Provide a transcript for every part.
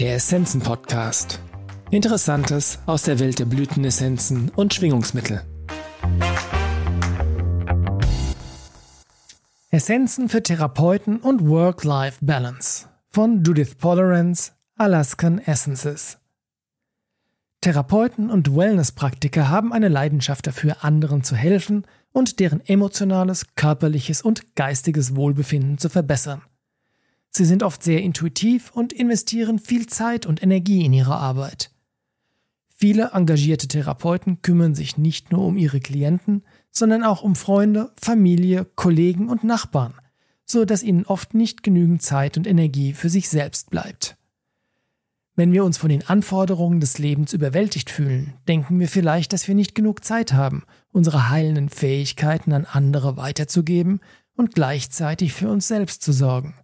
Der Essenzen Podcast. Interessantes aus der Welt der Blütenessenzen und Schwingungsmittel. Essenzen für Therapeuten und Work-Life-Balance von Judith Polarance, Alaskan Essences. Therapeuten und Wellness-Praktiker haben eine Leidenschaft dafür, anderen zu helfen und deren emotionales, körperliches und geistiges Wohlbefinden zu verbessern. Sie sind oft sehr intuitiv und investieren viel Zeit und Energie in ihre Arbeit. Viele engagierte Therapeuten kümmern sich nicht nur um ihre Klienten, sondern auch um Freunde, Familie, Kollegen und Nachbarn, so dass ihnen oft nicht genügend Zeit und Energie für sich selbst bleibt. Wenn wir uns von den Anforderungen des Lebens überwältigt fühlen, denken wir vielleicht, dass wir nicht genug Zeit haben, unsere heilenden Fähigkeiten an andere weiterzugeben und gleichzeitig für uns selbst zu sorgen.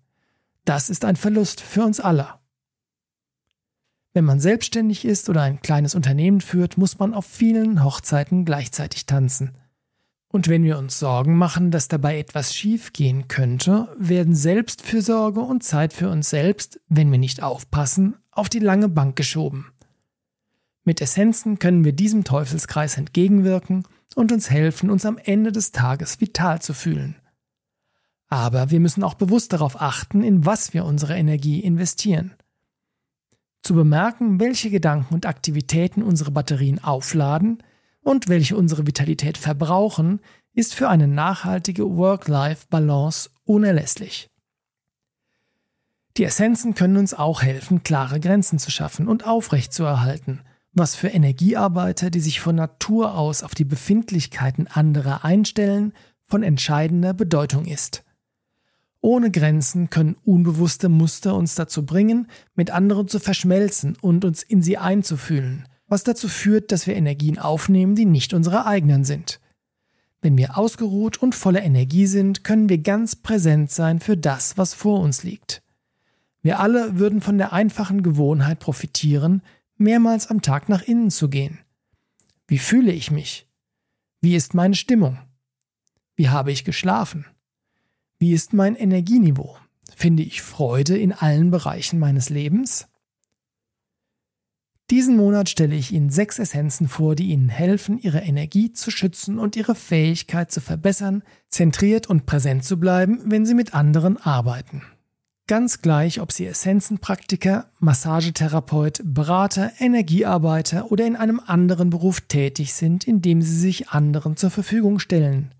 Das ist ein Verlust für uns alle. Wenn man selbstständig ist oder ein kleines Unternehmen führt, muss man auf vielen Hochzeiten gleichzeitig tanzen. Und wenn wir uns Sorgen machen, dass dabei etwas schief gehen könnte, werden Selbstfürsorge und Zeit für uns selbst, wenn wir nicht aufpassen, auf die lange Bank geschoben. Mit Essenzen können wir diesem Teufelskreis entgegenwirken und uns helfen, uns am Ende des Tages vital zu fühlen. Aber wir müssen auch bewusst darauf achten, in was wir unsere Energie investieren. Zu bemerken, welche Gedanken und Aktivitäten unsere Batterien aufladen und welche unsere Vitalität verbrauchen, ist für eine nachhaltige Work-Life-Balance unerlässlich. Die Essenzen können uns auch helfen, klare Grenzen zu schaffen und aufrechtzuerhalten, was für Energiearbeiter, die sich von Natur aus auf die Befindlichkeiten anderer einstellen, von entscheidender Bedeutung ist. Ohne Grenzen können unbewusste Muster uns dazu bringen, mit anderen zu verschmelzen und uns in sie einzufühlen, was dazu führt, dass wir Energien aufnehmen, die nicht unsere eigenen sind. Wenn wir ausgeruht und voller Energie sind, können wir ganz präsent sein für das, was vor uns liegt. Wir alle würden von der einfachen Gewohnheit profitieren, mehrmals am Tag nach innen zu gehen. Wie fühle ich mich? Wie ist meine Stimmung? Wie habe ich geschlafen? Wie ist mein Energieniveau? Finde ich Freude in allen Bereichen meines Lebens? Diesen Monat stelle ich Ihnen sechs Essenzen vor, die Ihnen helfen, Ihre Energie zu schützen und Ihre Fähigkeit zu verbessern, zentriert und präsent zu bleiben, wenn Sie mit anderen arbeiten. Ganz gleich, ob Sie Essenzenpraktiker, Massagetherapeut, Berater, Energiearbeiter oder in einem anderen Beruf tätig sind, in dem Sie sich anderen zur Verfügung stellen.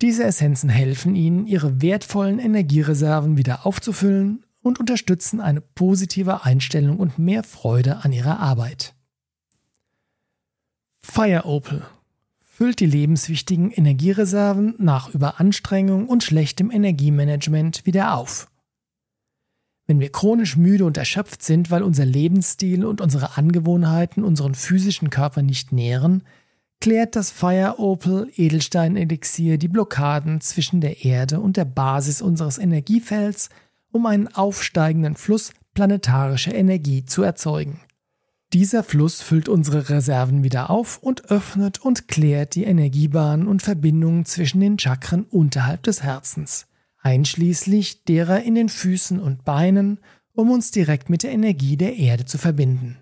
Diese Essenzen helfen Ihnen, Ihre wertvollen Energiereserven wieder aufzufüllen und unterstützen eine positive Einstellung und mehr Freude an Ihrer Arbeit. Fire Opal füllt die lebenswichtigen Energiereserven nach Überanstrengung und schlechtem Energiemanagement wieder auf. Wenn wir chronisch müde und erschöpft sind, weil unser Lebensstil und unsere Angewohnheiten unseren physischen Körper nicht nähren, klärt das Fire Opal Edelstein Elixier die Blockaden zwischen der Erde und der Basis unseres Energiefelds, um einen aufsteigenden Fluss planetarischer Energie zu erzeugen. Dieser Fluss füllt unsere Reserven wieder auf und öffnet und klärt die Energiebahnen und Verbindungen zwischen den Chakren unterhalb des Herzens, einschließlich derer in den Füßen und Beinen, um uns direkt mit der Energie der Erde zu verbinden.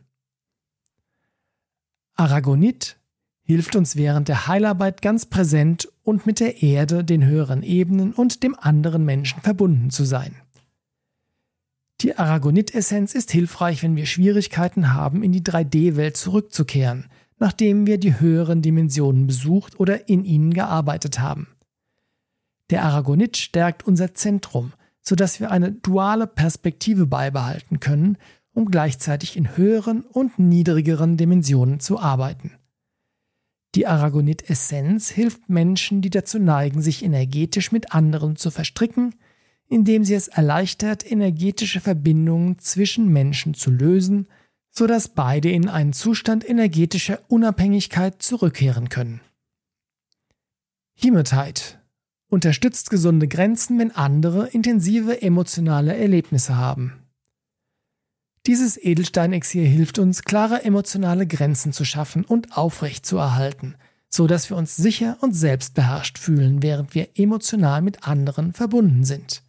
Aragonit hilft uns während der Heilarbeit ganz präsent und mit der Erde, den höheren Ebenen und dem anderen Menschen verbunden zu sein. Die Aragonit-Essenz ist hilfreich, wenn wir Schwierigkeiten haben, in die 3D-Welt zurückzukehren, nachdem wir die höheren Dimensionen besucht oder in ihnen gearbeitet haben. Der Aragonit stärkt unser Zentrum, sodass wir eine duale Perspektive beibehalten können, um gleichzeitig in höheren und niedrigeren Dimensionen zu arbeiten. Die Aragonit-Essenz hilft Menschen, die dazu neigen, sich energetisch mit anderen zu verstricken, indem sie es erleichtert, energetische Verbindungen zwischen Menschen zu lösen, sodass beide in einen Zustand energetischer Unabhängigkeit zurückkehren können. Hematite unterstützt gesunde Grenzen, wenn andere intensive emotionale Erlebnisse haben. Dieses Edelsteinexil hilft uns, klare emotionale Grenzen zu schaffen und aufrecht zu erhalten, so dass wir uns sicher und selbstbeherrscht fühlen, während wir emotional mit anderen verbunden sind.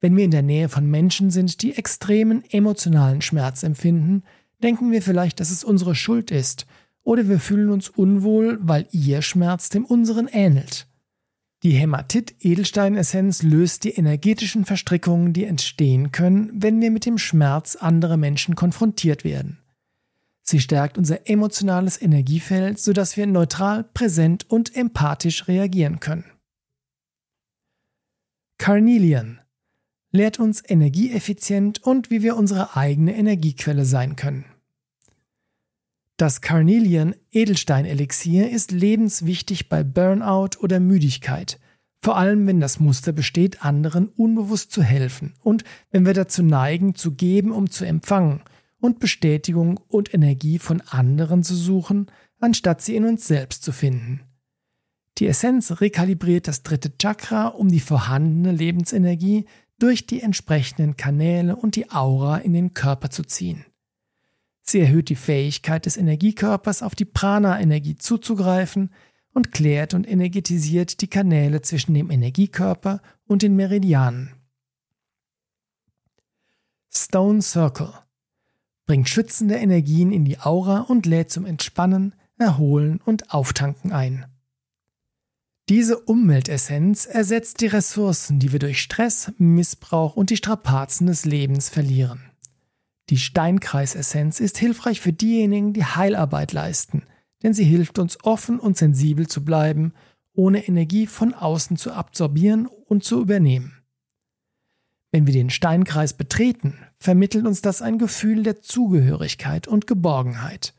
Wenn wir in der Nähe von Menschen sind, die extremen emotionalen Schmerz empfinden, denken wir vielleicht, dass es unsere Schuld ist, oder wir fühlen uns unwohl, weil ihr Schmerz dem unseren ähnelt. Die Hämatit-Edelsteinessenz löst die energetischen Verstrickungen, die entstehen können, wenn wir mit dem Schmerz anderer Menschen konfrontiert werden. Sie stärkt unser emotionales Energiefeld, sodass wir neutral, präsent und empathisch reagieren können. Carnelian lehrt uns energieeffizient und wie wir unsere eigene Energiequelle sein können. Das Carnelian Edelstein-Elixier ist lebenswichtig bei Burnout oder Müdigkeit, vor allem wenn das Muster besteht, anderen unbewusst zu helfen und wenn wir dazu neigen, zu geben, um zu empfangen und Bestätigung und Energie von anderen zu suchen, anstatt sie in uns selbst zu finden. Die Essenz rekalibriert das dritte Chakra, um die vorhandene Lebensenergie durch die entsprechenden Kanäle und die Aura in den Körper zu ziehen. Sie erhöht die Fähigkeit des Energiekörpers, auf die Prana-Energie zuzugreifen und klärt und energetisiert die Kanäle zwischen dem Energiekörper und den Meridianen. Stone Circle bringt schützende Energien in die Aura und lädt zum Entspannen, Erholen und Auftanken ein. Diese Umweltessenz ersetzt die Ressourcen, die wir durch Stress, Missbrauch und die Strapazen des Lebens verlieren. Die Steinkreisessenz ist hilfreich für diejenigen, die Heilarbeit leisten, denn sie hilft uns offen und sensibel zu bleiben, ohne Energie von außen zu absorbieren und zu übernehmen. Wenn wir den Steinkreis betreten, vermittelt uns das ein Gefühl der Zugehörigkeit und Geborgenheit.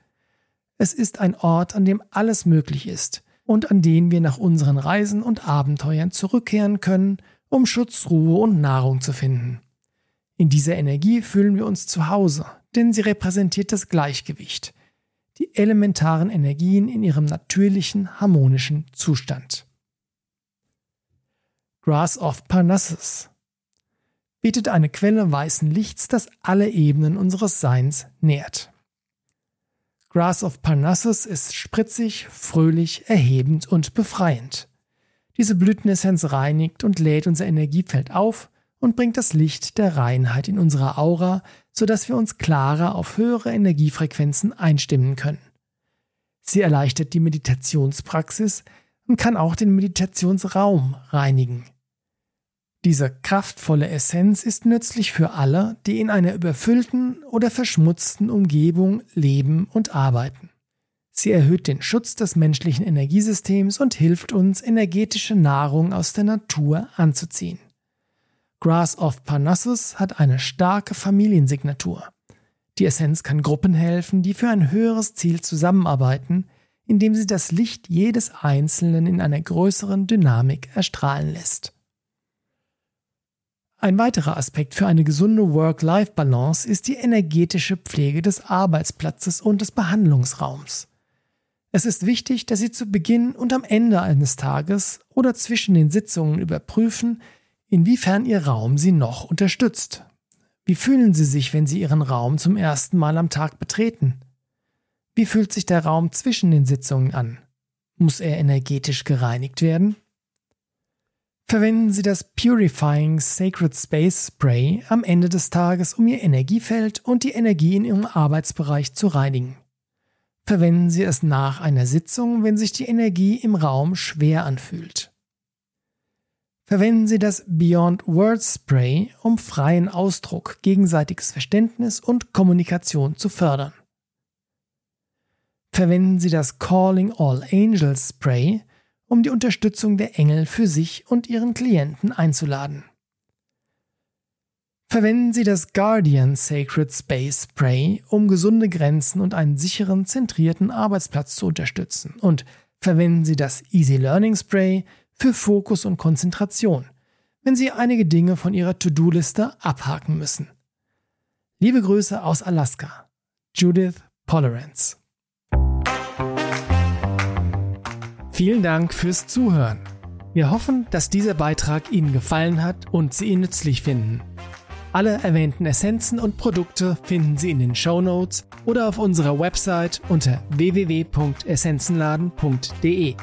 Es ist ein Ort, an dem alles möglich ist und an den wir nach unseren Reisen und Abenteuern zurückkehren können, um Schutz, Ruhe und Nahrung zu finden. In dieser Energie fühlen wir uns zu Hause, denn sie repräsentiert das Gleichgewicht, die elementaren Energien in ihrem natürlichen, harmonischen Zustand. Grass of Parnassus bietet eine Quelle weißen Lichts, das alle Ebenen unseres Seins nährt. Grass of Parnassus ist spritzig, fröhlich, erhebend und befreiend. Diese Blütenessenz reinigt und lädt unser Energiefeld auf und bringt das Licht der Reinheit in unsere Aura, sodass wir uns klarer auf höhere Energiefrequenzen einstimmen können. Sie erleichtert die Meditationspraxis und kann auch den Meditationsraum reinigen. Diese kraftvolle Essenz ist nützlich für alle, die in einer überfüllten oder verschmutzten Umgebung leben und arbeiten. Sie erhöht den Schutz des menschlichen Energiesystems und hilft uns, energetische Nahrung aus der Natur anzuziehen. Grass of Parnassus hat eine starke Familiensignatur. Die Essenz kann Gruppen helfen, die für ein höheres Ziel zusammenarbeiten, indem sie das Licht jedes Einzelnen in einer größeren Dynamik erstrahlen lässt. Ein weiterer Aspekt für eine gesunde Work-Life-Balance ist die energetische Pflege des Arbeitsplatzes und des Behandlungsraums. Es ist wichtig, dass Sie zu Beginn und am Ende eines Tages oder zwischen den Sitzungen überprüfen, inwiefern Ihr Raum Sie noch unterstützt. Wie fühlen Sie sich, wenn Sie Ihren Raum zum ersten Mal am Tag betreten? Wie fühlt sich der Raum zwischen den Sitzungen an? Muss er energetisch gereinigt werden? Verwenden Sie das Purifying Sacred Space Spray am Ende des Tages, um Ihr Energiefeld und die Energie in Ihrem Arbeitsbereich zu reinigen. Verwenden Sie es nach einer Sitzung, wenn sich die Energie im Raum schwer anfühlt verwenden Sie das Beyond Words Spray, um freien Ausdruck, gegenseitiges Verständnis und Kommunikation zu fördern. Verwenden Sie das Calling All Angels Spray, um die Unterstützung der Engel für sich und Ihren Klienten einzuladen. Verwenden Sie das Guardian Sacred Space Spray, um gesunde Grenzen und einen sicheren, zentrierten Arbeitsplatz zu unterstützen. Und verwenden Sie das Easy Learning Spray für Fokus und Konzentration, wenn Sie einige Dinge von Ihrer To-Do-Liste abhaken müssen. Liebe Grüße aus Alaska. Judith Polerance. Vielen Dank fürs Zuhören. Wir hoffen, dass dieser Beitrag Ihnen gefallen hat und Sie ihn nützlich finden. Alle erwähnten Essenzen und Produkte finden Sie in den Show Notes oder auf unserer Website unter www.essenzenladen.de.